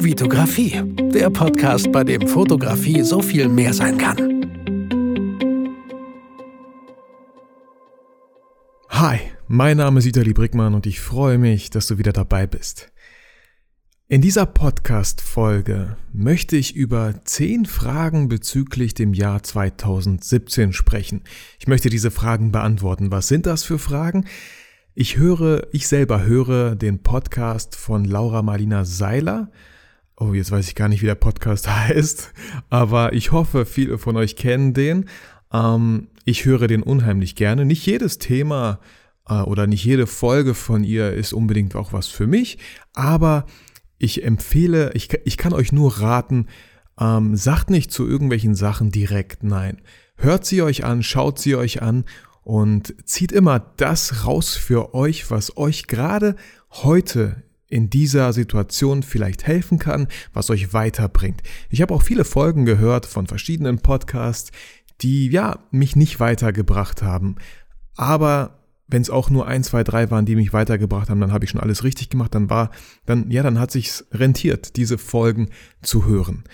Vitografie, der Podcast, bei dem Fotografie so viel mehr sein kann. Hi, mein Name ist Vitali Brickmann und ich freue mich, dass du wieder dabei bist. In dieser Podcast-Folge möchte ich über zehn Fragen bezüglich dem Jahr 2017 sprechen. Ich möchte diese Fragen beantworten. Was sind das für Fragen? Ich höre, ich selber höre den Podcast von Laura Marlina Seiler. Oh, jetzt weiß ich gar nicht, wie der Podcast heißt, aber ich hoffe, viele von euch kennen den. Ähm, ich höre den unheimlich gerne. Nicht jedes Thema äh, oder nicht jede Folge von ihr ist unbedingt auch was für mich, aber ich empfehle, ich, ich kann euch nur raten, ähm, sagt nicht zu irgendwelchen Sachen direkt nein. Hört sie euch an, schaut sie euch an und zieht immer das raus für euch, was euch gerade heute in dieser Situation vielleicht helfen kann, was euch weiterbringt. Ich habe auch viele Folgen gehört von verschiedenen Podcasts, die ja mich nicht weitergebracht haben. Aber wenn es auch nur ein, zwei, drei waren, die mich weitergebracht haben, dann habe ich schon alles richtig gemacht. Dann war, dann ja, dann hat sich's rentiert, diese Folgen zu hören.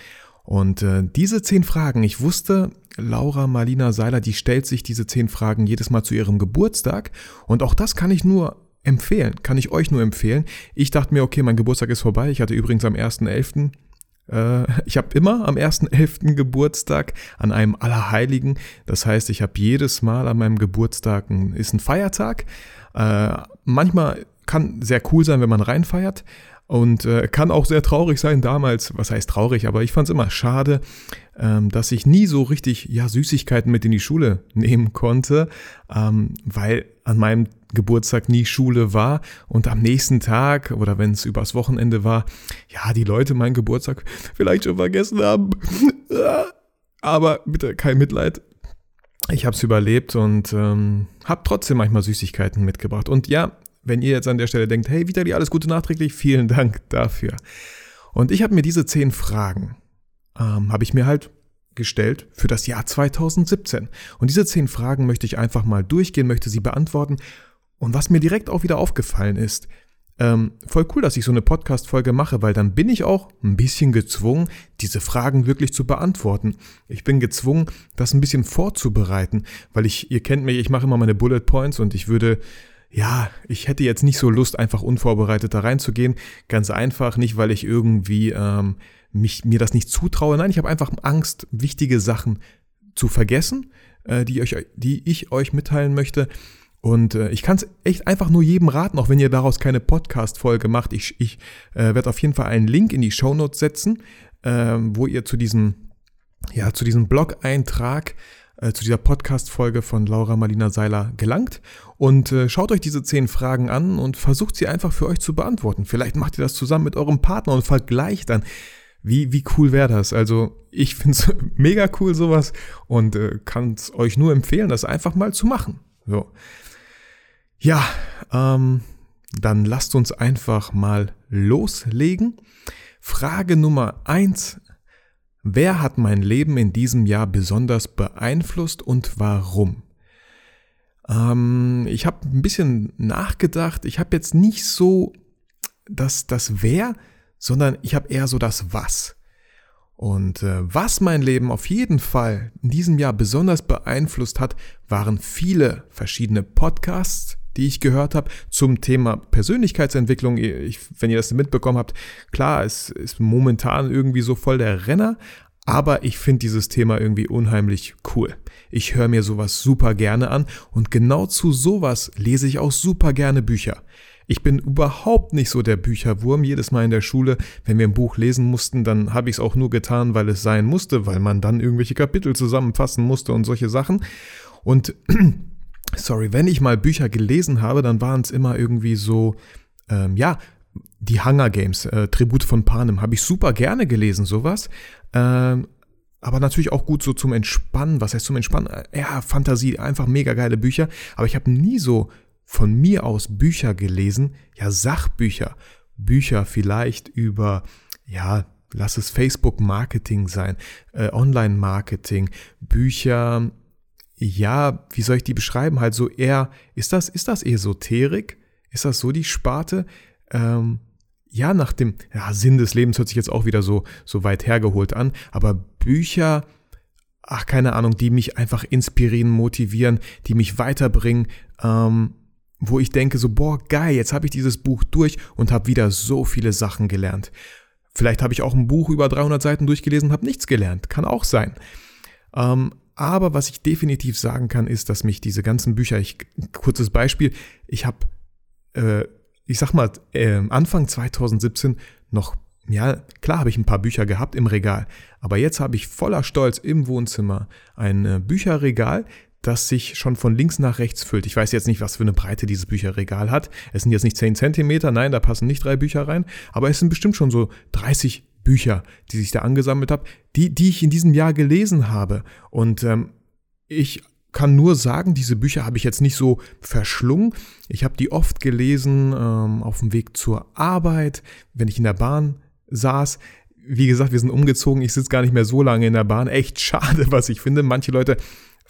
Und äh, diese zehn Fragen, ich wusste, Laura Marlina Seiler, die stellt sich diese zehn Fragen jedes Mal zu ihrem Geburtstag. Und auch das kann ich nur empfehlen, kann ich euch nur empfehlen. Ich dachte mir, okay, mein Geburtstag ist vorbei. Ich hatte übrigens am 1.11. Äh, ich habe immer am 1.11. Geburtstag an einem Allerheiligen. Das heißt, ich habe jedes Mal an meinem Geburtstag ein, ist ein Feiertag. Äh, manchmal kann sehr cool sein, wenn man reinfeiert. Und äh, kann auch sehr traurig sein damals, was heißt traurig, aber ich fand es immer schade, ähm, dass ich nie so richtig ja, Süßigkeiten mit in die Schule nehmen konnte, ähm, weil an meinem Geburtstag nie Schule war und am nächsten Tag oder wenn es übers Wochenende war, ja, die Leute meinen Geburtstag vielleicht schon vergessen haben. aber bitte kein Mitleid. Ich habe es überlebt und ähm, habe trotzdem manchmal Süßigkeiten mitgebracht. Und ja, wenn ihr jetzt an der Stelle denkt, hey Vitali, alles Gute nachträglich, vielen Dank dafür. Und ich habe mir diese zehn Fragen, ähm, habe ich mir halt gestellt für das Jahr 2017. Und diese zehn Fragen möchte ich einfach mal durchgehen, möchte sie beantworten. Und was mir direkt auch wieder aufgefallen ist, ähm, voll cool, dass ich so eine Podcast-Folge mache, weil dann bin ich auch ein bisschen gezwungen, diese Fragen wirklich zu beantworten. Ich bin gezwungen, das ein bisschen vorzubereiten, weil ich, ihr kennt mich, ich mache immer meine Bullet Points und ich würde ja, ich hätte jetzt nicht so Lust, einfach unvorbereitet da reinzugehen. Ganz einfach, nicht weil ich irgendwie ähm, mich, mir das nicht zutraue. Nein, ich habe einfach Angst, wichtige Sachen zu vergessen, äh, die, euch, die ich euch mitteilen möchte. Und äh, ich kann es echt einfach nur jedem raten, auch wenn ihr daraus keine Podcast-Folge macht. Ich, ich äh, werde auf jeden Fall einen Link in die Show Notes setzen, äh, wo ihr zu diesem, ja, zu diesem Blog-Eintrag äh, zu dieser Podcast-Folge von Laura Marlina Seiler gelangt. Und äh, schaut euch diese zehn Fragen an und versucht sie einfach für euch zu beantworten. Vielleicht macht ihr das zusammen mit eurem Partner und vergleicht dann. Wie, wie cool wäre das? Also ich finde es mega cool sowas und äh, kann es euch nur empfehlen, das einfach mal zu machen. So. Ja, ähm, dann lasst uns einfach mal loslegen. Frage Nummer eins Wer hat mein Leben in diesem Jahr besonders beeinflusst und warum? Ähm, ich habe ein bisschen nachgedacht. Ich habe jetzt nicht so das, das Wer, sondern ich habe eher so das Was. Und äh, was mein Leben auf jeden Fall in diesem Jahr besonders beeinflusst hat, waren viele verschiedene Podcasts, die ich gehört habe zum Thema Persönlichkeitsentwicklung. Ich, wenn ihr das mitbekommen habt, klar, es ist momentan irgendwie so voll der Renner, aber ich finde dieses Thema irgendwie unheimlich cool. Ich höre mir sowas super gerne an und genau zu sowas lese ich auch super gerne Bücher. Ich bin überhaupt nicht so der Bücherwurm. Jedes Mal in der Schule, wenn wir ein Buch lesen mussten, dann habe ich es auch nur getan, weil es sein musste, weil man dann irgendwelche Kapitel zusammenfassen musste und solche Sachen. Und sorry, wenn ich mal Bücher gelesen habe, dann waren es immer irgendwie so, ähm, ja, die Hunger Games, äh, Tribut von Panem, habe ich super gerne gelesen, sowas. Ähm, aber natürlich auch gut so zum Entspannen. Was heißt zum Entspannen? Ja, Fantasie, einfach mega geile Bücher. Aber ich habe nie so von mir aus Bücher gelesen, ja, Sachbücher. Bücher vielleicht über, ja, lass es Facebook-Marketing sein, äh, Online-Marketing, Bücher ja, wie soll ich die beschreiben? Halt so eher, ist das, ist das Esoterik? Ist das so die Sparte? Ähm, ja, nach dem ja, Sinn des Lebens hört sich jetzt auch wieder so, so weit hergeholt an, aber Bücher, ach, keine Ahnung, die mich einfach inspirieren, motivieren, die mich weiterbringen, ähm, wo ich denke so, boah, geil, jetzt habe ich dieses Buch durch und habe wieder so viele Sachen gelernt. Vielleicht habe ich auch ein Buch über 300 Seiten durchgelesen und habe nichts gelernt. Kann auch sein. Ähm, aber was ich definitiv sagen kann, ist, dass mich diese ganzen Bücher, ich, kurzes Beispiel, ich habe, äh, ich sag mal, äh, Anfang 2017 noch, ja, klar habe ich ein paar Bücher gehabt im Regal, aber jetzt habe ich voller Stolz im Wohnzimmer ein äh, Bücherregal, das sich schon von links nach rechts füllt. Ich weiß jetzt nicht, was für eine Breite dieses Bücherregal hat. Es sind jetzt nicht 10 Zentimeter, nein, da passen nicht drei Bücher rein, aber es sind bestimmt schon so 30 Bücher, die sich da angesammelt habe, die, die ich in diesem Jahr gelesen habe. Und ähm, ich kann nur sagen, diese Bücher habe ich jetzt nicht so verschlungen. Ich habe die oft gelesen ähm, auf dem Weg zur Arbeit, wenn ich in der Bahn saß. Wie gesagt, wir sind umgezogen, ich sitze gar nicht mehr so lange in der Bahn. Echt schade, was ich finde. Manche Leute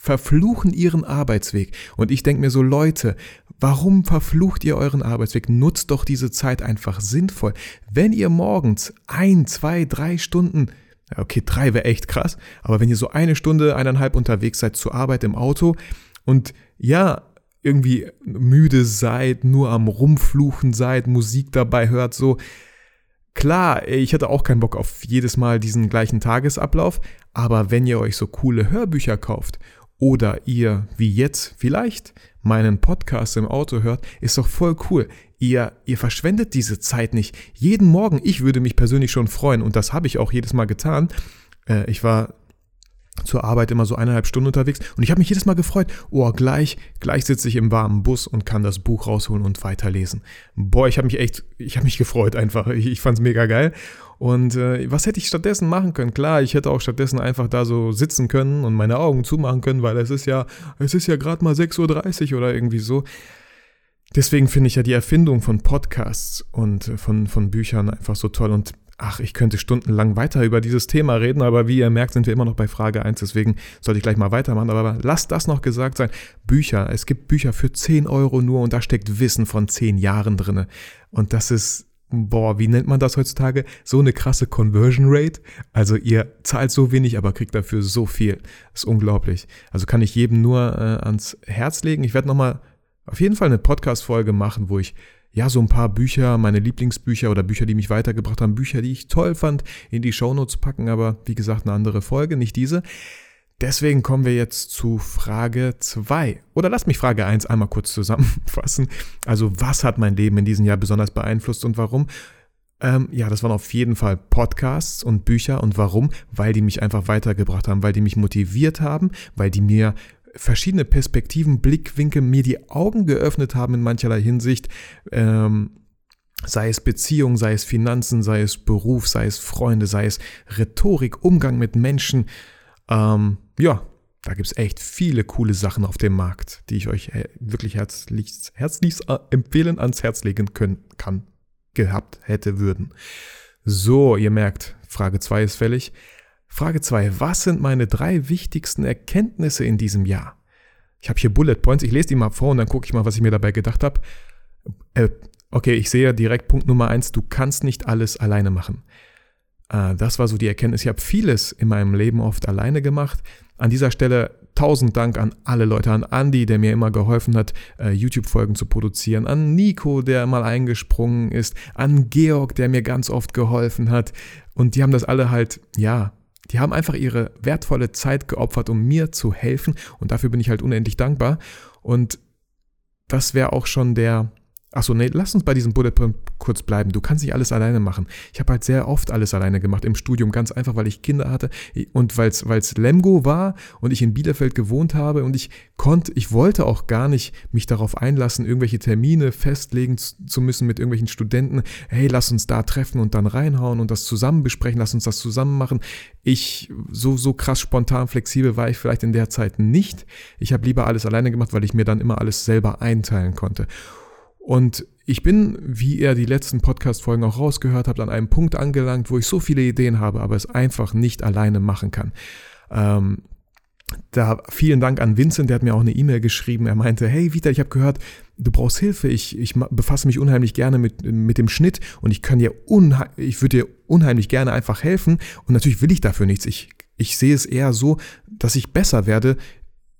verfluchen ihren Arbeitsweg. Und ich denke mir so, Leute, warum verflucht ihr euren Arbeitsweg? Nutzt doch diese Zeit einfach sinnvoll. Wenn ihr morgens ein, zwei, drei Stunden okay, drei wäre echt krass, aber wenn ihr so eine Stunde, eineinhalb unterwegs seid zur Arbeit im Auto und ja, irgendwie müde seid, nur am Rumfluchen seid, Musik dabei hört, so, Klar, ich hatte auch keinen Bock auf jedes Mal diesen gleichen Tagesablauf, aber wenn ihr euch so coole Hörbücher kauft oder ihr, wie jetzt vielleicht, meinen Podcast im Auto hört, ist doch voll cool. Ihr, ihr verschwendet diese Zeit nicht. Jeden Morgen, ich würde mich persönlich schon freuen und das habe ich auch jedes Mal getan. Äh, ich war zur Arbeit immer so eineinhalb Stunden unterwegs und ich habe mich jedes Mal gefreut, oh, gleich, gleich sitze ich im warmen Bus und kann das Buch rausholen und weiterlesen. Boah, ich habe mich echt, ich habe mich gefreut einfach. Ich, ich fand es mega geil. Und äh, was hätte ich stattdessen machen können? Klar, ich hätte auch stattdessen einfach da so sitzen können und meine Augen zumachen können, weil es ist ja, es ist ja gerade mal 6.30 Uhr oder irgendwie so. Deswegen finde ich ja die Erfindung von Podcasts und äh, von, von Büchern einfach so toll. Und ach, ich könnte stundenlang weiter über dieses Thema reden, aber wie ihr merkt, sind wir immer noch bei Frage 1, deswegen sollte ich gleich mal weitermachen. Aber lasst das noch gesagt sein. Bücher, es gibt Bücher für 10 Euro nur und da steckt Wissen von 10 Jahren drin. Und das ist boah, wie nennt man das heutzutage? So eine krasse Conversion Rate. Also ihr zahlt so wenig, aber kriegt dafür so viel. Das ist unglaublich. Also kann ich jedem nur äh, ans Herz legen. Ich werde nochmal auf jeden Fall eine Podcast-Folge machen, wo ich ja so ein paar Bücher, meine Lieblingsbücher oder Bücher, die mich weitergebracht haben, Bücher, die ich toll fand, in die Shownotes packen. Aber wie gesagt, eine andere Folge, nicht diese. Deswegen kommen wir jetzt zu Frage 2. Oder lass mich Frage 1 einmal kurz zusammenfassen. Also, was hat mein Leben in diesem Jahr besonders beeinflusst und warum? Ähm, ja, das waren auf jeden Fall Podcasts und Bücher. Und warum? Weil die mich einfach weitergebracht haben, weil die mich motiviert haben, weil die mir verschiedene Perspektiven, Blickwinkel, mir die Augen geöffnet haben in mancherlei Hinsicht. Ähm, sei es Beziehung, sei es Finanzen, sei es Beruf, sei es Freunde, sei es Rhetorik, Umgang mit Menschen. Ähm, ja, da gibt es echt viele coole Sachen auf dem Markt, die ich euch äh, wirklich herzlichst, herzlichst äh, empfehlen, ans Herz legen können, kann, gehabt hätte, würden. So, ihr merkt, Frage 2 ist fällig. Frage 2. Was sind meine drei wichtigsten Erkenntnisse in diesem Jahr? Ich habe hier Bullet Points. Ich lese die mal vor und dann gucke ich mal, was ich mir dabei gedacht habe. Äh, okay, ich sehe direkt Punkt Nummer 1. Du kannst nicht alles alleine machen. Äh, das war so die Erkenntnis. Ich habe vieles in meinem Leben oft alleine gemacht. An dieser Stelle tausend Dank an alle Leute, an Andy, der mir immer geholfen hat, äh, YouTube-Folgen zu produzieren, an Nico, der mal eingesprungen ist, an Georg, der mir ganz oft geholfen hat. Und die haben das alle halt, ja, die haben einfach ihre wertvolle Zeit geopfert, um mir zu helfen. Und dafür bin ich halt unendlich dankbar. Und das wäre auch schon der, Achso, nee, lass uns bei diesem Bullet Point kurz bleiben. Du kannst nicht alles alleine machen. Ich habe halt sehr oft alles alleine gemacht im Studium, ganz einfach, weil ich Kinder hatte und weil es Lemgo war und ich in Bielefeld gewohnt habe und ich konnte, ich wollte auch gar nicht mich darauf einlassen, irgendwelche Termine festlegen zu müssen mit irgendwelchen Studenten. Hey, lass uns da treffen und dann reinhauen und das zusammen besprechen, lass uns das zusammen machen. Ich, so, so krass spontan flexibel war ich vielleicht in der Zeit nicht. Ich habe lieber alles alleine gemacht, weil ich mir dann immer alles selber einteilen konnte. Und ich bin, wie ihr die letzten Podcast-Folgen auch rausgehört habt, an einem Punkt angelangt, wo ich so viele Ideen habe, aber es einfach nicht alleine machen kann. Ähm, da vielen Dank an Vincent, der hat mir auch eine E-Mail geschrieben. Er meinte, hey Vita, ich habe gehört, du brauchst Hilfe. Ich, ich befasse mich unheimlich gerne mit, mit dem Schnitt und ich kann dir ich würde dir unheimlich gerne einfach helfen. Und natürlich will ich dafür nichts. Ich, ich sehe es eher so, dass ich besser werde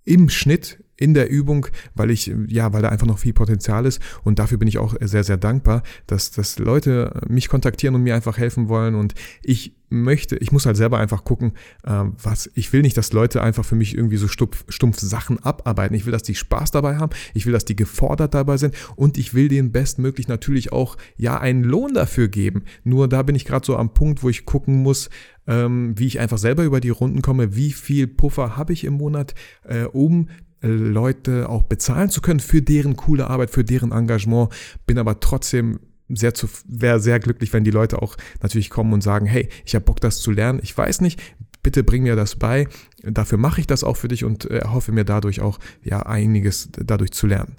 im Schnitt, in der Übung, weil ich, ja, weil da einfach noch viel Potenzial ist. Und dafür bin ich auch sehr, sehr dankbar, dass, dass Leute mich kontaktieren und mir einfach helfen wollen. Und ich möchte, ich muss halt selber einfach gucken, äh, was, ich will nicht, dass Leute einfach für mich irgendwie so stumpf, stumpf Sachen abarbeiten. Ich will, dass die Spaß dabei haben. Ich will, dass die gefordert dabei sind. Und ich will denen bestmöglich natürlich auch, ja, einen Lohn dafür geben. Nur da bin ich gerade so am Punkt, wo ich gucken muss, ähm, wie ich einfach selber über die Runden komme, wie viel Puffer habe ich im Monat, äh, um Leute auch bezahlen zu können für deren coole Arbeit, für deren Engagement, bin aber trotzdem sehr zu, wäre sehr glücklich, wenn die Leute auch natürlich kommen und sagen, hey, ich habe Bock, das zu lernen. Ich weiß nicht, bitte bring mir das bei. Dafür mache ich das auch für dich und äh, hoffe mir dadurch auch ja einiges dadurch zu lernen.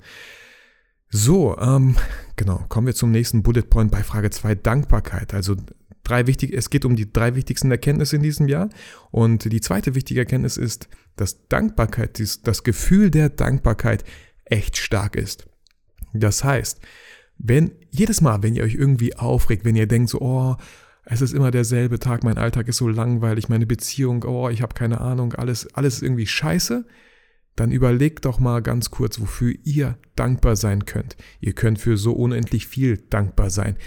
So, ähm, genau, kommen wir zum nächsten Bullet Point bei Frage 2, Dankbarkeit. Also drei wichtig, es geht um die drei wichtigsten Erkenntnisse in diesem Jahr. Und die zweite wichtige Erkenntnis ist, dass Dankbarkeit, das Gefühl der Dankbarkeit echt stark ist. Das heißt, wenn jedes Mal, wenn ihr euch irgendwie aufregt, wenn ihr denkt so, oh, es ist immer derselbe Tag, mein Alltag ist so langweilig, meine Beziehung, oh, ich habe keine Ahnung, alles, alles ist irgendwie scheiße, dann überlegt doch mal ganz kurz, wofür ihr dankbar sein könnt. Ihr könnt für so unendlich viel dankbar sein.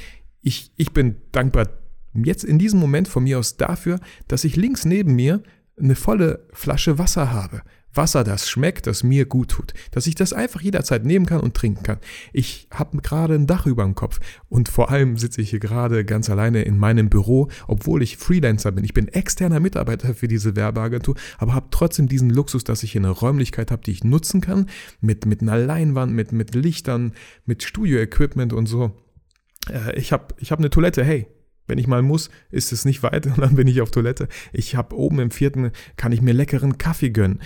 Ich, ich bin dankbar jetzt in diesem Moment von mir aus dafür, dass ich links neben mir eine volle Flasche Wasser habe. Wasser, das schmeckt, das mir gut tut. Dass ich das einfach jederzeit nehmen kann und trinken kann. Ich habe gerade ein Dach über dem Kopf und vor allem sitze ich hier gerade ganz alleine in meinem Büro, obwohl ich Freelancer bin. Ich bin externer Mitarbeiter für diese Werbeagentur, aber habe trotzdem diesen Luxus, dass ich hier eine Räumlichkeit habe, die ich nutzen kann, mit, mit einer Leinwand, mit, mit Lichtern, mit Studio-Equipment und so. Äh, ich habe ich hab eine Toilette, hey, wenn ich mal muss, ist es nicht weit und dann bin ich auf Toilette. Ich habe oben im vierten, kann ich mir leckeren Kaffee gönnen.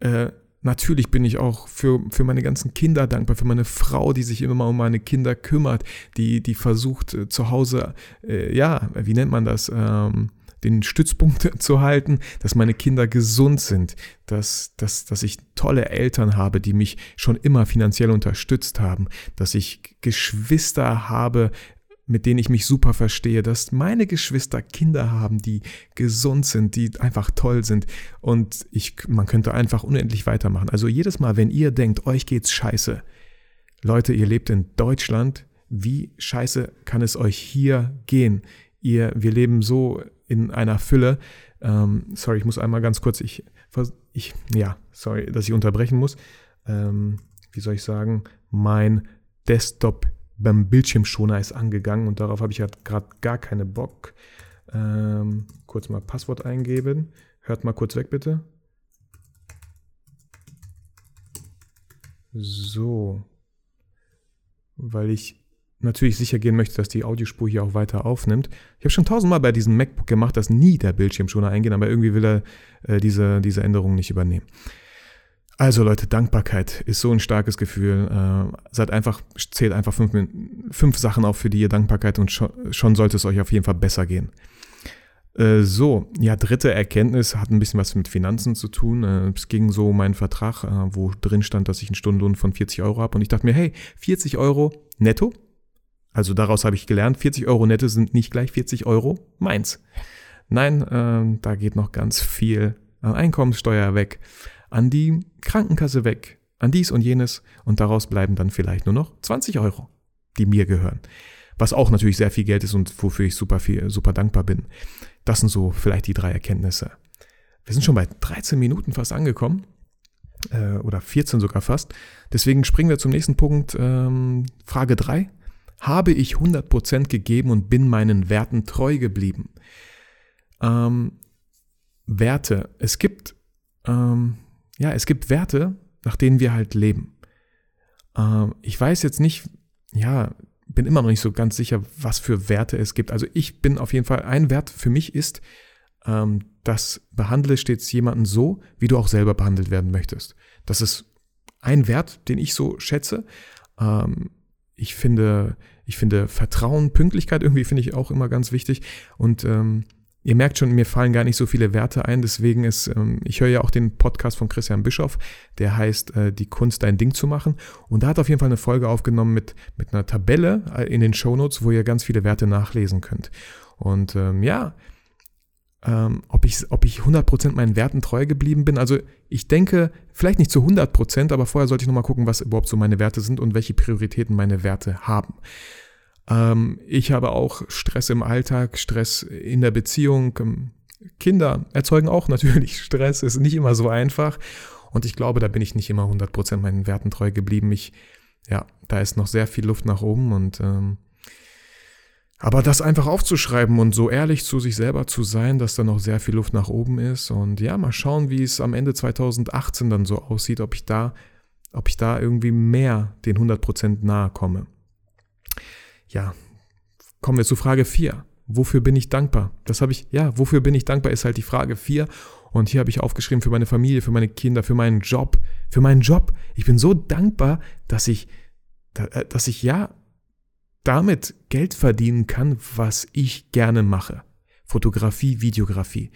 Äh, natürlich bin ich auch für, für meine ganzen Kinder dankbar, für meine Frau, die sich immer mal um meine Kinder kümmert, die, die versucht äh, zu Hause, äh, ja, wie nennt man das, ähm, den Stützpunkt zu halten, dass meine Kinder gesund sind, dass, dass, dass ich tolle Eltern habe, die mich schon immer finanziell unterstützt haben, dass ich Geschwister habe, mit denen ich mich super verstehe, dass meine Geschwister Kinder haben, die gesund sind, die einfach toll sind und ich, man könnte einfach unendlich weitermachen. Also jedes Mal, wenn ihr denkt, euch geht's scheiße, Leute, ihr lebt in Deutschland, wie scheiße kann es euch hier gehen? Ihr, wir leben so in einer Fülle. Ähm, sorry, ich muss einmal ganz kurz, ich, ich, ja, sorry, dass ich unterbrechen muss. Ähm, wie soll ich sagen? Mein Desktop beim Bildschirmschoner ist angegangen und darauf habe ich halt gerade gar keine Bock. Ähm, kurz mal Passwort eingeben. Hört mal kurz weg, bitte. So. Weil ich natürlich sicher gehen möchte, dass die Audiospur hier auch weiter aufnimmt. Ich habe schon tausendmal bei diesem MacBook gemacht, dass nie der Bildschirmschoner eingehen, aber irgendwie will er äh, diese, diese Änderung nicht übernehmen. Also Leute, Dankbarkeit ist so ein starkes Gefühl. Äh, seid einfach, zählt einfach fünf, fünf Sachen auf, für die ihr Dankbarkeit und schon, schon sollte es euch auf jeden Fall besser gehen. Äh, so, ja, dritte Erkenntnis hat ein bisschen was mit Finanzen zu tun. Äh, es ging so um meinen Vertrag, äh, wo drin stand, dass ich einen Stundenlohn von 40 Euro habe. Und ich dachte mir, hey, 40 Euro netto? Also daraus habe ich gelernt, 40 Euro netto sind nicht gleich 40 Euro meins. Nein, äh, da geht noch ganz viel an Einkommenssteuer weg an die Krankenkasse weg, an dies und jenes und daraus bleiben dann vielleicht nur noch 20 Euro, die mir gehören. Was auch natürlich sehr viel Geld ist und wofür ich super viel, super dankbar bin. Das sind so vielleicht die drei Erkenntnisse. Wir sind schon bei 13 Minuten fast angekommen. Äh, oder 14 sogar fast. Deswegen springen wir zum nächsten Punkt. Ähm, Frage 3. Habe ich 100% gegeben und bin meinen Werten treu geblieben? Ähm, Werte. Es gibt ähm, ja, es gibt Werte, nach denen wir halt leben. Ähm, ich weiß jetzt nicht, ja, bin immer noch nicht so ganz sicher, was für Werte es gibt. Also ich bin auf jeden Fall, ein Wert für mich ist, ähm, dass behandle stets jemanden so, wie du auch selber behandelt werden möchtest. Das ist ein Wert, den ich so schätze. Ähm, ich finde, ich finde Vertrauen, Pünktlichkeit irgendwie finde ich auch immer ganz wichtig. Und ähm, Ihr merkt schon, mir fallen gar nicht so viele Werte ein, deswegen ist, ähm, ich höre ja auch den Podcast von Christian Bischoff, der heißt äh, Die Kunst, dein Ding zu machen. Und da hat auf jeden Fall eine Folge aufgenommen mit, mit einer Tabelle äh, in den Shownotes, wo ihr ganz viele Werte nachlesen könnt. Und ähm, ja, ähm, ob, ich, ob ich 100% meinen Werten treu geblieben bin. Also ich denke, vielleicht nicht zu 100%, aber vorher sollte ich nochmal gucken, was überhaupt so meine Werte sind und welche Prioritäten meine Werte haben. Ähm, ich habe auch Stress im Alltag, Stress in der Beziehung. Ähm, Kinder erzeugen auch natürlich Stress, ist nicht immer so einfach. Und ich glaube, da bin ich nicht immer 100% meinen Werten treu geblieben. Ich, ja, da ist noch sehr viel Luft nach oben und ähm, aber das einfach aufzuschreiben und so ehrlich zu sich selber zu sein, dass da noch sehr viel Luft nach oben ist und ja, mal schauen, wie es am Ende 2018 dann so aussieht, ob ich da, ob ich da irgendwie mehr den 100% nahe komme. Ja, kommen wir zu Frage 4. Wofür bin ich dankbar? Das habe ich, ja, wofür bin ich dankbar ist halt die Frage 4. Und hier habe ich aufgeschrieben für meine Familie, für meine Kinder, für meinen Job, für meinen Job. Ich bin so dankbar, dass ich, äh, dass ich ja damit Geld verdienen kann, was ich gerne mache. Fotografie, Videografie.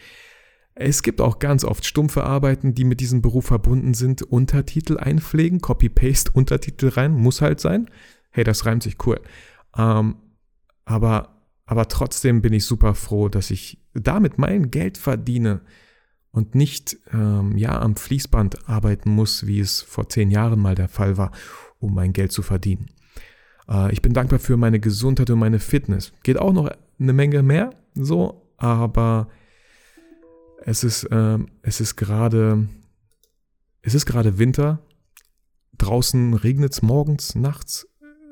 Es gibt auch ganz oft stumpfe Arbeiten, die mit diesem Beruf verbunden sind. Untertitel einpflegen, Copy-Paste, Untertitel rein, muss halt sein. Hey, das reimt sich cool. Ähm, aber, aber trotzdem bin ich super froh, dass ich damit mein Geld verdiene und nicht ähm, ja am Fließband arbeiten muss, wie es vor zehn Jahren mal der Fall war, um mein Geld zu verdienen. Äh, ich bin dankbar für meine Gesundheit und meine Fitness. Geht auch noch eine Menge mehr, so, aber es ist, äh, es ist gerade, es ist gerade Winter. Draußen regnet es morgens, nachts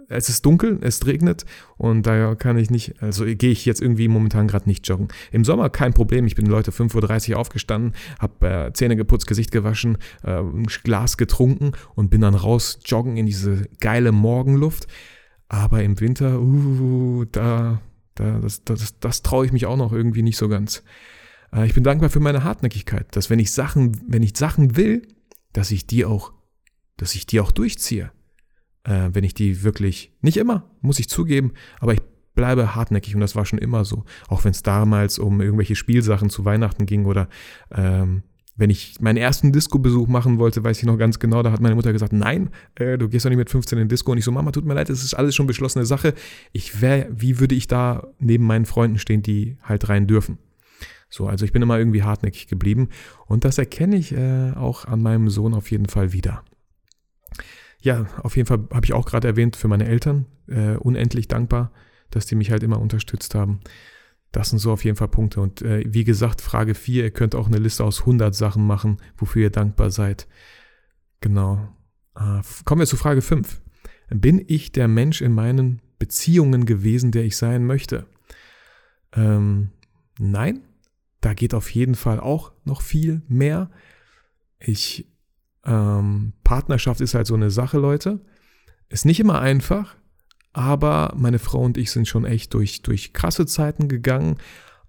es ist dunkel, es regnet und daher kann ich nicht, also gehe ich jetzt irgendwie momentan gerade nicht joggen. Im Sommer kein Problem, ich bin Leute 5.30 Uhr aufgestanden, habe äh, Zähne geputzt, Gesicht gewaschen, äh, Glas getrunken und bin dann raus joggen in diese geile Morgenluft. Aber im Winter, uh, da, da das, das, das traue ich mich auch noch irgendwie nicht so ganz. Äh, ich bin dankbar für meine Hartnäckigkeit, dass wenn ich Sachen, wenn ich Sachen will, dass ich die auch, dass ich die auch durchziehe äh, wenn ich die wirklich, nicht immer, muss ich zugeben, aber ich bleibe hartnäckig und das war schon immer so. Auch wenn es damals um irgendwelche Spielsachen zu Weihnachten ging oder ähm, wenn ich meinen ersten Disco-Besuch machen wollte, weiß ich noch ganz genau, da hat meine Mutter gesagt, nein, äh, du gehst doch nicht mit 15 in Disco. Und ich so, Mama, tut mir leid, das ist alles schon beschlossene Sache. Ich wäre, wie würde ich da neben meinen Freunden stehen, die halt rein dürfen? So, also ich bin immer irgendwie hartnäckig geblieben und das erkenne ich äh, auch an meinem Sohn auf jeden Fall wieder ja, auf jeden Fall habe ich auch gerade erwähnt, für meine Eltern äh, unendlich dankbar, dass die mich halt immer unterstützt haben. Das sind so auf jeden Fall Punkte. Und äh, wie gesagt, Frage 4, ihr könnt auch eine Liste aus 100 Sachen machen, wofür ihr dankbar seid. Genau. Äh, kommen wir zu Frage 5. Bin ich der Mensch in meinen Beziehungen gewesen, der ich sein möchte? Ähm, nein, da geht auf jeden Fall auch noch viel mehr. Ich ähm, Partnerschaft ist halt so eine Sache, Leute. Ist nicht immer einfach, aber meine Frau und ich sind schon echt durch, durch krasse Zeiten gegangen.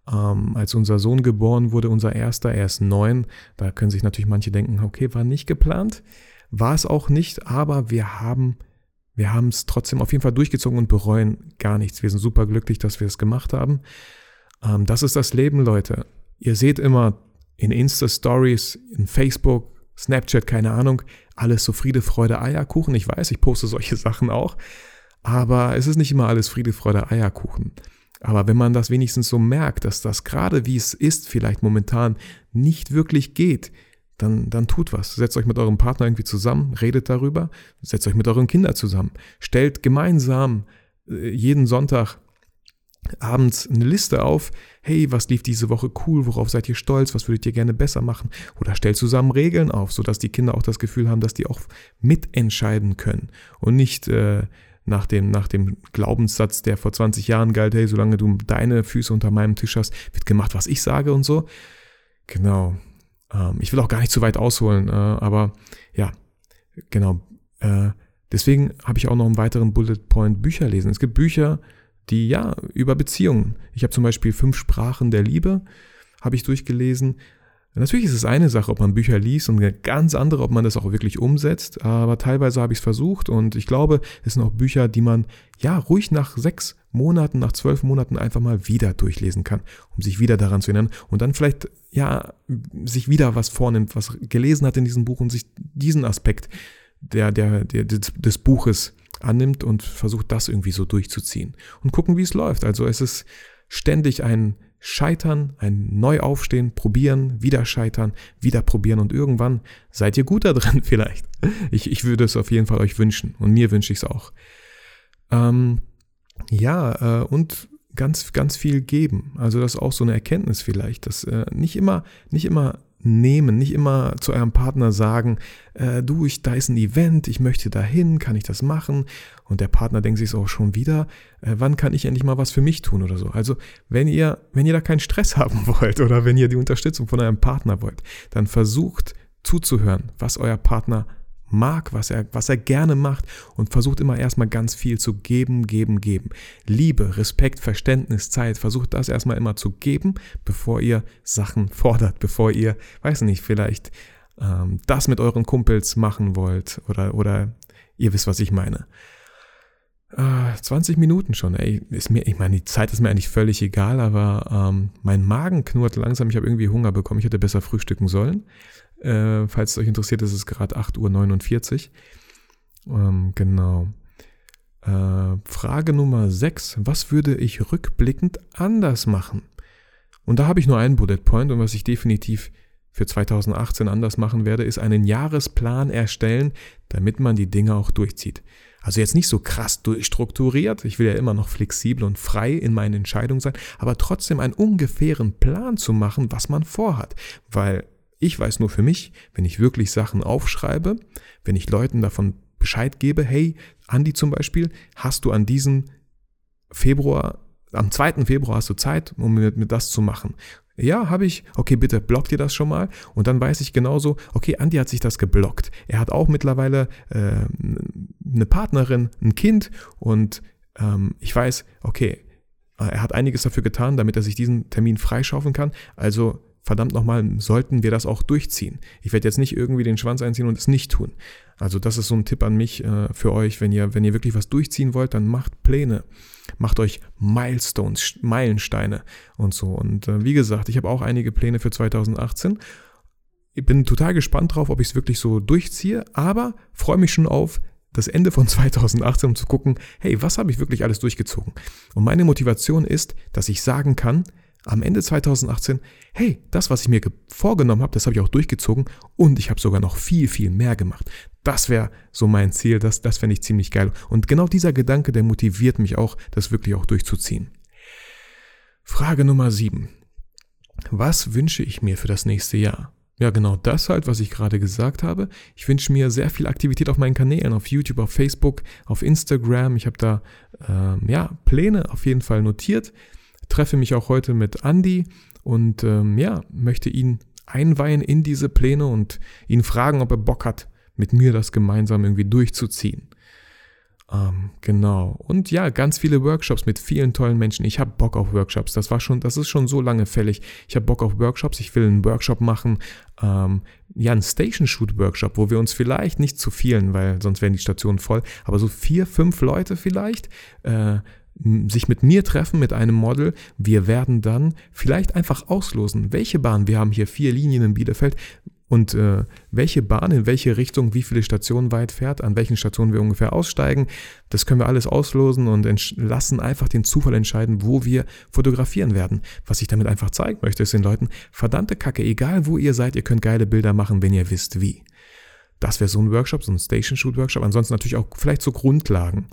Ähm, als unser Sohn geboren wurde, unser erster, er ist neun, da können sich natürlich manche denken, okay, war nicht geplant. War es auch nicht, aber wir haben wir es trotzdem auf jeden Fall durchgezogen und bereuen gar nichts. Wir sind super glücklich, dass wir es gemacht haben. Ähm, das ist das Leben, Leute. Ihr seht immer in Insta-Stories, in Facebook, Snapchat, keine Ahnung, alles so Friede, Freude, Eierkuchen. Ich weiß, ich poste solche Sachen auch, aber es ist nicht immer alles Friede, Freude, Eierkuchen. Aber wenn man das wenigstens so merkt, dass das gerade wie es ist, vielleicht momentan nicht wirklich geht, dann, dann tut was. Setzt euch mit eurem Partner irgendwie zusammen, redet darüber, setzt euch mit euren Kindern zusammen, stellt gemeinsam äh, jeden Sonntag abends eine Liste auf, hey, was lief diese Woche cool, worauf seid ihr stolz, was würdet ihr gerne besser machen? Oder stellt zusammen Regeln auf, sodass die Kinder auch das Gefühl haben, dass die auch mitentscheiden können und nicht äh, nach, dem, nach dem Glaubenssatz, der vor 20 Jahren galt, hey, solange du deine Füße unter meinem Tisch hast, wird gemacht, was ich sage und so. Genau. Ähm, ich will auch gar nicht zu weit ausholen, äh, aber ja, genau. Äh, deswegen habe ich auch noch einen weiteren Bullet Point Bücher lesen. Es gibt Bücher, die ja über Beziehungen. Ich habe zum Beispiel fünf Sprachen der Liebe, habe ich durchgelesen. Natürlich ist es eine Sache, ob man Bücher liest und eine ganz andere, ob man das auch wirklich umsetzt. Aber teilweise habe ich es versucht und ich glaube, es sind auch Bücher, die man ja ruhig nach sechs Monaten, nach zwölf Monaten einfach mal wieder durchlesen kann, um sich wieder daran zu erinnern und dann vielleicht ja sich wieder was vornimmt, was gelesen hat in diesem Buch und sich diesen Aspekt der, der, der des, des Buches annimmt und versucht, das irgendwie so durchzuziehen und gucken, wie es läuft. Also es ist ständig ein Scheitern, ein Neuaufstehen, probieren, wieder scheitern, wieder probieren und irgendwann seid ihr gut da drin vielleicht. Ich, ich würde es auf jeden Fall euch wünschen und mir wünsche ich es auch. Ähm, ja, äh, und ganz, ganz viel geben. Also das ist auch so eine Erkenntnis vielleicht, dass äh, nicht immer, nicht immer nehmen, nicht immer zu eurem Partner sagen, äh, du, ich, da ist ein Event, ich möchte dahin, kann ich das machen? Und der Partner denkt sich auch schon wieder, äh, wann kann ich endlich mal was für mich tun oder so. Also wenn ihr, wenn ihr da keinen Stress haben wollt oder wenn ihr die Unterstützung von eurem Partner wollt, dann versucht zuzuhören, was euer Partner mag, was er, was er gerne macht und versucht immer erstmal ganz viel zu geben, geben, geben. Liebe, Respekt, Verständnis, Zeit, versucht das erstmal immer zu geben, bevor ihr Sachen fordert, bevor ihr, weiß nicht, vielleicht ähm, das mit euren Kumpels machen wollt oder, oder ihr wisst, was ich meine. Äh, 20 Minuten schon, ey, ist mir, ich meine, die Zeit ist mir eigentlich völlig egal, aber ähm, mein Magen knurrt langsam, ich habe irgendwie Hunger bekommen, ich hätte besser frühstücken sollen. Äh, falls es euch interessiert, ist es gerade 8.49 Uhr. Ähm, genau. Äh, Frage Nummer 6. Was würde ich rückblickend anders machen? Und da habe ich nur einen Bullet Point und was ich definitiv für 2018 anders machen werde, ist einen Jahresplan erstellen, damit man die Dinge auch durchzieht. Also jetzt nicht so krass durchstrukturiert, ich will ja immer noch flexibel und frei in meinen Entscheidungen sein, aber trotzdem einen ungefähren Plan zu machen, was man vorhat. Weil ich weiß nur für mich, wenn ich wirklich Sachen aufschreibe, wenn ich Leuten davon Bescheid gebe, hey, Andi zum Beispiel, hast du an diesem Februar, am 2. Februar hast du Zeit, um mir, mir das zu machen. Ja, habe ich. Okay, bitte blockt ihr das schon mal. Und dann weiß ich genauso, okay, Andi hat sich das geblockt. Er hat auch mittlerweile äh, eine Partnerin, ein Kind und ähm, ich weiß, okay, er hat einiges dafür getan, damit er sich diesen Termin freischaufeln kann. Also verdammt nochmal, sollten wir das auch durchziehen. Ich werde jetzt nicht irgendwie den Schwanz einziehen und es nicht tun. Also das ist so ein Tipp an mich äh, für euch, wenn ihr, wenn ihr wirklich was durchziehen wollt, dann macht Pläne. Macht euch Milestones, Meilensteine und so. Und äh, wie gesagt, ich habe auch einige Pläne für 2018. Ich bin total gespannt drauf, ob ich es wirklich so durchziehe, aber freue mich schon auf das Ende von 2018, um zu gucken, hey, was habe ich wirklich alles durchgezogen? Und meine Motivation ist, dass ich sagen kann, am Ende 2018, hey, das, was ich mir vorgenommen habe, das habe ich auch durchgezogen und ich habe sogar noch viel, viel mehr gemacht. Das wäre so mein Ziel, das, das fände ich ziemlich geil. Und genau dieser Gedanke, der motiviert mich auch, das wirklich auch durchzuziehen. Frage Nummer 7. Was wünsche ich mir für das nächste Jahr? Ja, genau das halt, was ich gerade gesagt habe. Ich wünsche mir sehr viel Aktivität auf meinen Kanälen, auf YouTube, auf Facebook, auf Instagram. Ich habe da ähm, ja Pläne auf jeden Fall notiert treffe mich auch heute mit Andy und ähm, ja, möchte ihn einweihen in diese Pläne und ihn fragen, ob er Bock hat, mit mir das gemeinsam irgendwie durchzuziehen. Ähm, genau. Und ja, ganz viele Workshops mit vielen tollen Menschen. Ich habe Bock auf Workshops. Das war schon, das ist schon so lange fällig. Ich habe Bock auf Workshops. Ich will einen Workshop machen. Ähm, ja, einen Station Shoot Workshop, wo wir uns vielleicht nicht zu vielen, weil sonst wären die Stationen voll, aber so vier, fünf Leute vielleicht äh, sich mit mir treffen, mit einem Model. Wir werden dann vielleicht einfach auslosen, welche Bahn, wir haben hier vier Linien in Bielefeld, und äh, welche Bahn in welche Richtung wie viele Stationen weit fährt, an welchen Stationen wir ungefähr aussteigen. Das können wir alles auslosen und lassen einfach den Zufall entscheiden, wo wir fotografieren werden. Was ich damit einfach zeigen möchte, ist den Leuten, verdammte Kacke, egal wo ihr seid, ihr könnt geile Bilder machen, wenn ihr wisst wie. Das wäre so ein Workshop, so ein Station Shoot Workshop. Ansonsten natürlich auch vielleicht so Grundlagen.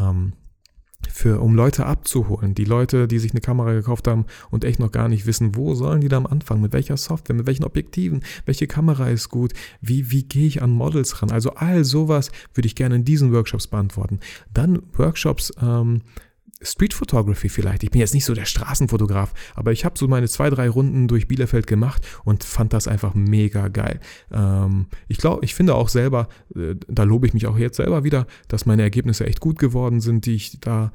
Ähm, für, um Leute abzuholen. Die Leute, die sich eine Kamera gekauft haben und echt noch gar nicht wissen, wo sollen die da am Anfang, mit welcher Software, mit welchen Objektiven, welche Kamera ist gut, wie, wie gehe ich an Models ran. Also all sowas würde ich gerne in diesen Workshops beantworten. Dann Workshops, ähm, Street Photography vielleicht. Ich bin jetzt nicht so der Straßenfotograf, aber ich habe so meine zwei, drei Runden durch Bielefeld gemacht und fand das einfach mega geil. Ähm, ich glaube, ich finde auch selber, äh, da lobe ich mich auch jetzt selber wieder, dass meine Ergebnisse echt gut geworden sind, die ich da,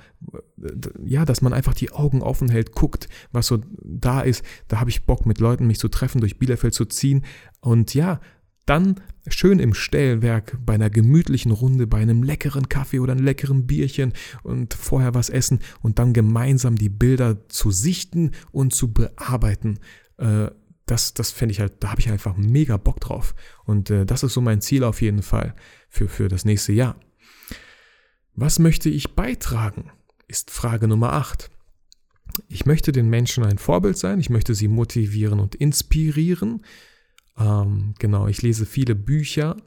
äh, ja, dass man einfach die Augen offen hält, guckt, was so da ist. Da habe ich Bock, mit Leuten mich zu treffen, durch Bielefeld zu ziehen und ja, dann schön im Stellwerk bei einer gemütlichen Runde, bei einem leckeren Kaffee oder einem leckeren Bierchen und vorher was essen und dann gemeinsam die Bilder zu sichten und zu bearbeiten. Äh, das, das fände ich halt, da habe ich einfach mega Bock drauf. Und äh, das ist so mein Ziel auf jeden Fall für, für das nächste Jahr. Was möchte ich beitragen? Ist Frage Nummer 8. Ich möchte den Menschen ein Vorbild sein, ich möchte sie motivieren und inspirieren. Ähm, genau, ich lese viele Bücher,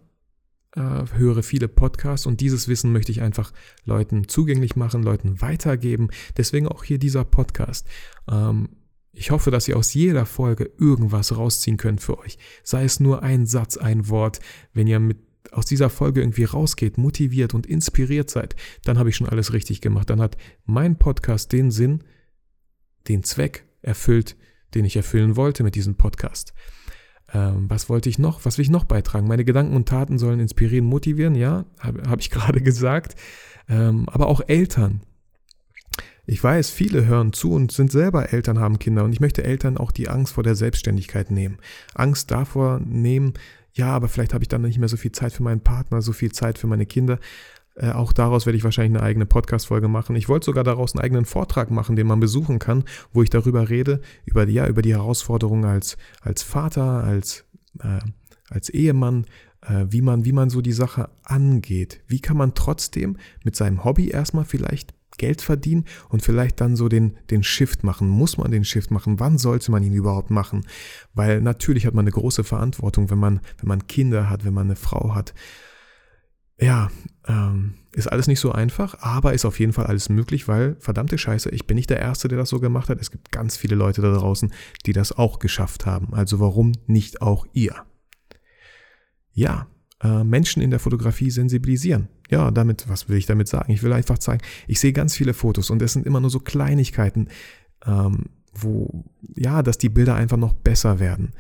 äh, höre viele Podcasts und dieses Wissen möchte ich einfach Leuten zugänglich machen, Leuten weitergeben. Deswegen auch hier dieser Podcast. Ähm, ich hoffe, dass ihr aus jeder Folge irgendwas rausziehen könnt für euch. Sei es nur ein Satz, ein Wort. Wenn ihr mit aus dieser Folge irgendwie rausgeht, motiviert und inspiriert seid, dann habe ich schon alles richtig gemacht. Dann hat mein Podcast den Sinn, den Zweck erfüllt, den ich erfüllen wollte mit diesem Podcast. Ähm, was wollte ich noch? Was will ich noch beitragen? Meine Gedanken und Taten sollen inspirieren, motivieren, ja, habe hab ich gerade gesagt. Ähm, aber auch Eltern. Ich weiß, viele hören zu und sind selber Eltern, haben Kinder und ich möchte Eltern auch die Angst vor der Selbstständigkeit nehmen. Angst davor nehmen, ja, aber vielleicht habe ich dann nicht mehr so viel Zeit für meinen Partner, so viel Zeit für meine Kinder. Äh, auch daraus werde ich wahrscheinlich eine eigene Podcast-Folge machen. Ich wollte sogar daraus einen eigenen Vortrag machen, den man besuchen kann, wo ich darüber rede, über die, ja, über die Herausforderungen als, als Vater, als, äh, als Ehemann, äh, wie, man, wie man so die Sache angeht. Wie kann man trotzdem mit seinem Hobby erstmal vielleicht Geld verdienen und vielleicht dann so den, den Shift machen. Muss man den Shift machen? Wann sollte man ihn überhaupt machen? Weil natürlich hat man eine große Verantwortung, wenn man, wenn man Kinder hat, wenn man eine Frau hat ja, ähm, ist alles nicht so einfach, aber ist auf jeden Fall alles möglich, weil verdammte Scheiße, ich bin nicht der Erste, der das so gemacht hat. Es gibt ganz viele Leute da draußen, die das auch geschafft haben. Also warum nicht auch ihr? Ja, äh, Menschen in der Fotografie sensibilisieren. Ja, damit, was will ich damit sagen? Ich will einfach zeigen, ich sehe ganz viele Fotos und es sind immer nur so Kleinigkeiten, ähm, wo, ja, dass die Bilder einfach noch besser werden.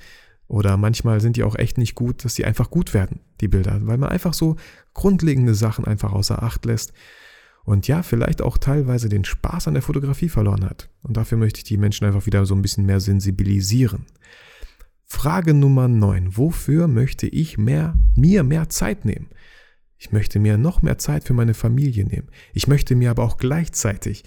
Oder manchmal sind die auch echt nicht gut, dass die einfach gut werden, die Bilder, weil man einfach so grundlegende Sachen einfach außer Acht lässt und ja, vielleicht auch teilweise den Spaß an der Fotografie verloren hat. Und dafür möchte ich die Menschen einfach wieder so ein bisschen mehr sensibilisieren. Frage Nummer 9. Wofür möchte ich mehr, mir mehr Zeit nehmen? Ich möchte mir noch mehr Zeit für meine Familie nehmen. Ich möchte mir aber auch gleichzeitig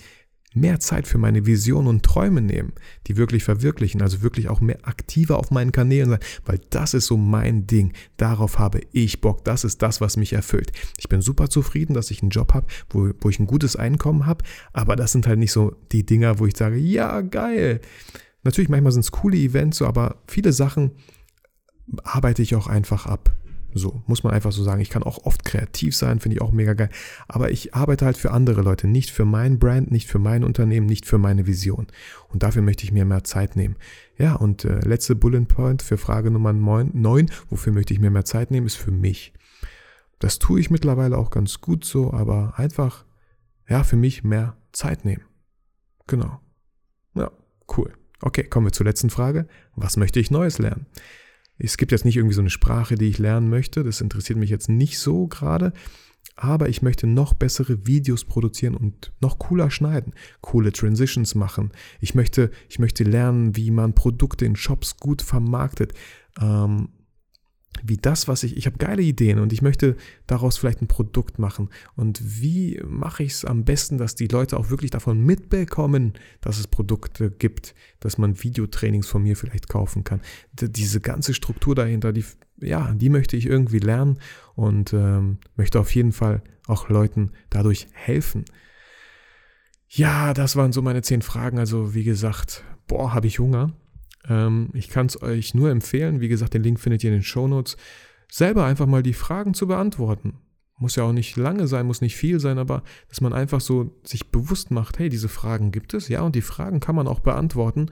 mehr Zeit für meine Visionen und Träume nehmen, die wirklich verwirklichen, also wirklich auch mehr aktiver auf meinen Kanälen sein, weil das ist so mein Ding. Darauf habe ich Bock. Das ist das, was mich erfüllt. Ich bin super zufrieden, dass ich einen Job habe, wo, wo ich ein gutes Einkommen habe, aber das sind halt nicht so die Dinger, wo ich sage, ja, geil. Natürlich, manchmal sind es coole Events, so, aber viele Sachen arbeite ich auch einfach ab. So, muss man einfach so sagen. Ich kann auch oft kreativ sein, finde ich auch mega geil. Aber ich arbeite halt für andere Leute, nicht für mein Brand, nicht für mein Unternehmen, nicht für meine Vision. Und dafür möchte ich mir mehr Zeit nehmen. Ja, und äh, letzte Bullet Point für Frage Nummer 9, wofür möchte ich mir mehr Zeit nehmen, ist für mich. Das tue ich mittlerweile auch ganz gut so, aber einfach, ja, für mich mehr Zeit nehmen. Genau. Ja, cool. Okay, kommen wir zur letzten Frage. Was möchte ich Neues lernen? Es gibt jetzt nicht irgendwie so eine Sprache, die ich lernen möchte. Das interessiert mich jetzt nicht so gerade. Aber ich möchte noch bessere Videos produzieren und noch cooler schneiden, coole Transitions machen. Ich möchte, ich möchte lernen, wie man Produkte in Shops gut vermarktet. Ähm, wie das, was ich, ich habe geile Ideen und ich möchte daraus vielleicht ein Produkt machen. Und wie mache ich es am besten, dass die Leute auch wirklich davon mitbekommen, dass es Produkte gibt, dass man Videotrainings von mir vielleicht kaufen kann. Diese ganze Struktur dahinter, die, ja, die möchte ich irgendwie lernen und ähm, möchte auf jeden Fall auch Leuten dadurch helfen. Ja, das waren so meine zehn Fragen. Also wie gesagt, boah, habe ich Hunger. Ähm, ich kann es euch nur empfehlen, wie gesagt, den Link findet ihr in den Show Notes, selber einfach mal die Fragen zu beantworten. Muss ja auch nicht lange sein, muss nicht viel sein, aber dass man einfach so sich bewusst macht, hey, diese Fragen gibt es, ja, und die Fragen kann man auch beantworten.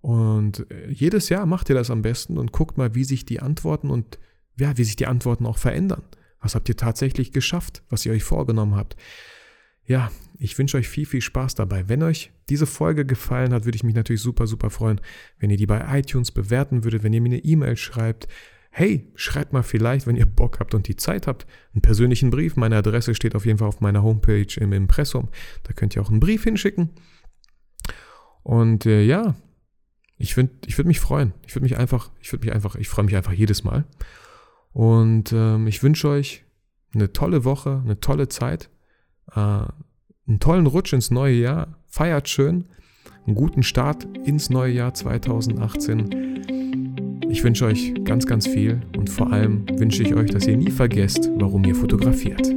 Und äh, jedes Jahr macht ihr das am besten und guckt mal, wie sich die Antworten und ja, wie sich die Antworten auch verändern. Was habt ihr tatsächlich geschafft, was ihr euch vorgenommen habt? Ja, ich wünsche euch viel, viel Spaß dabei. Wenn euch diese Folge gefallen hat, würde ich mich natürlich super, super freuen, wenn ihr die bei iTunes bewerten würdet, wenn ihr mir eine E-Mail schreibt. Hey, schreibt mal vielleicht, wenn ihr Bock habt und die Zeit habt, einen persönlichen Brief. Meine Adresse steht auf jeden Fall auf meiner Homepage im Impressum. Da könnt ihr auch einen Brief hinschicken. Und äh, ja, ich würde ich würd mich freuen. Ich würde mich einfach, ich würde mich einfach, ich freue mich einfach jedes Mal. Und ähm, ich wünsche euch eine tolle Woche, eine tolle Zeit, äh, einen tollen Rutsch ins neue Jahr. Feiert schön, einen guten Start ins neue Jahr 2018. Ich wünsche euch ganz, ganz viel und vor allem wünsche ich euch, dass ihr nie vergesst, warum ihr fotografiert.